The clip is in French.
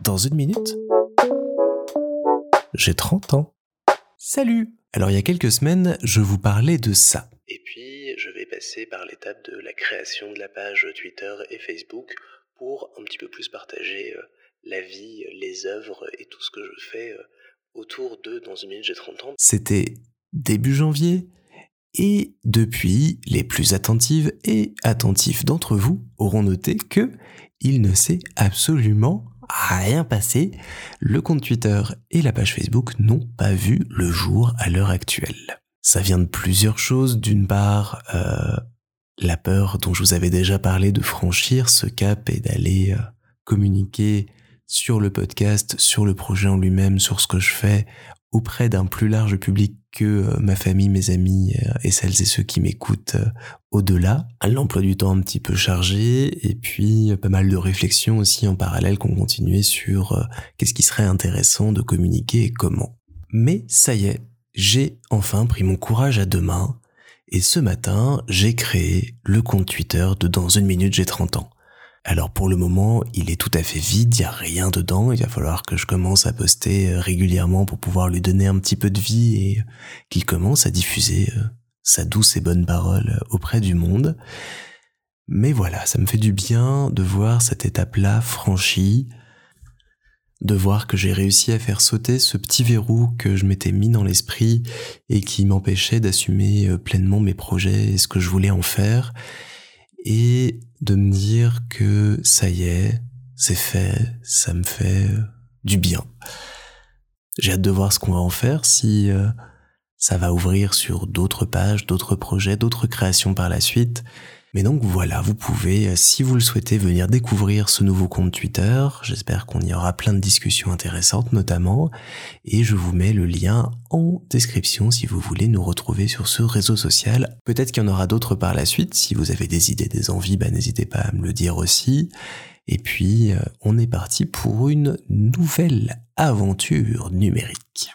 Dans une minute, j'ai 30 ans. Salut Alors il y a quelques semaines, je vous parlais de ça. Et puis, je vais passer par l'étape de la création de la page Twitter et Facebook pour un petit peu plus partager euh, la vie, les œuvres et tout ce que je fais euh, autour de Dans une minute, j'ai 30 ans. C'était début janvier, et depuis, les plus attentives et attentifs d'entre vous auront noté que il ne s'est absolument rien passé. Le compte Twitter et la page Facebook n'ont pas vu le jour à l'heure actuelle. Ça vient de plusieurs choses. D'une part, euh, la peur dont je vous avais déjà parlé de franchir ce cap et d'aller euh, communiquer sur le podcast, sur le projet en lui-même, sur ce que je fais auprès d'un plus large public que euh, ma famille, mes amis euh, et celles et ceux qui m'écoutent euh, au-delà. L'emploi du temps un petit peu chargé et puis pas mal de réflexions aussi en parallèle qu'on continuait sur qu'est-ce qui serait intéressant de communiquer et comment. Mais ça y est, j'ai enfin pris mon courage à deux mains et ce matin, j'ai créé le compte Twitter de Dans une minute j'ai 30 ans. Alors pour le moment, il est tout à fait vide, il n'y a rien dedans, il va falloir que je commence à poster euh, régulièrement pour pouvoir lui donner un petit peu de vie et qu'il commence à diffuser euh, sa douce et bonne parole euh, auprès du monde. Mais voilà, ça me fait du bien de voir cette étape-là franchie, de voir que j'ai réussi à faire sauter ce petit verrou que je m'étais mis dans l'esprit et qui m'empêchait d'assumer pleinement mes projets et ce que je voulais en faire et de me dire que ça y est, c'est fait, ça me fait du bien. J'ai hâte de voir ce qu'on va en faire, si euh, ça va ouvrir sur d'autres pages, d'autres projets, d'autres créations par la suite. Mais donc voilà, vous pouvez, euh, si vous le souhaitez, venir découvrir ce nouveau compte Twitter. J'espère qu'on y aura plein de discussions intéressantes notamment. Et je vous mets le lien en description si vous voulez nous retrouver sur ce réseau social. Peut-être qu'il y en aura d'autres par la suite. Si vous avez des idées, des envies, bah, n'hésitez pas à me le dire aussi. Et puis, euh, on est parti pour une nouvelle aventure numérique.